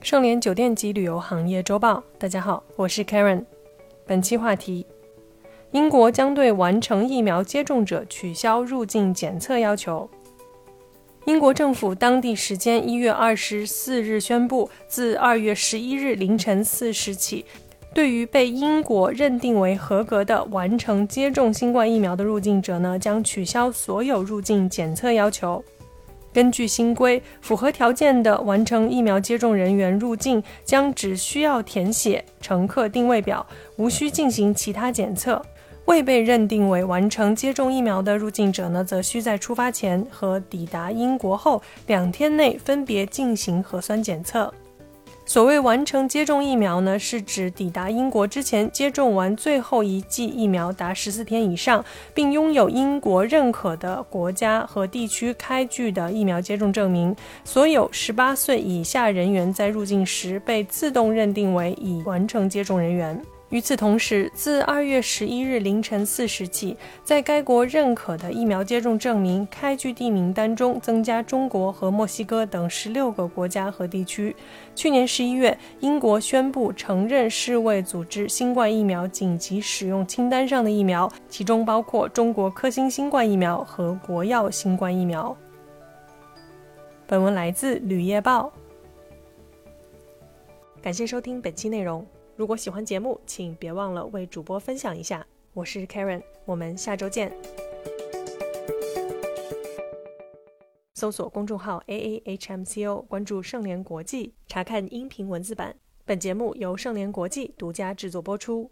盛联酒店及旅游行业周报，大家好，我是 Karen。本期话题：英国将对完成疫苗接种者取消入境检测要求。英国政府当地时间一月二十四日宣布，自二月十一日凌晨四时起，对于被英国认定为合格的完成接种新冠疫苗的入境者呢，将取消所有入境检测要求。根据新规，符合条件的完成疫苗接种人员入境将只需要填写乘客定位表，无需进行其他检测。未被认定为完成接种疫苗的入境者呢，则需在出发前和抵达英国后两天内分别进行核酸检测。所谓完成接种疫苗呢，是指抵达英国之前接种完最后一剂疫苗达十四天以上，并拥有英国认可的国家和地区开具的疫苗接种证明。所有十八岁以下人员在入境时被自动认定为已完成接种人员。与此同时，自二月十一日凌晨四时起，在该国认可的疫苗接种证明开具地名单中增加中国和墨西哥等十六个国家和地区。去年十一月，英国宣布承认世卫组织新冠疫苗紧急使用清单上的疫苗，其中包括中国科兴新冠疫苗和国药新冠疫苗。本文来自《旅业报》，感谢收听本期内容。如果喜欢节目，请别忘了为主播分享一下。我是 Karen，我们下周见。搜索公众号 A A H M C O，关注盛联国际，查看音频文字版。本节目由盛联国际独家制作播出。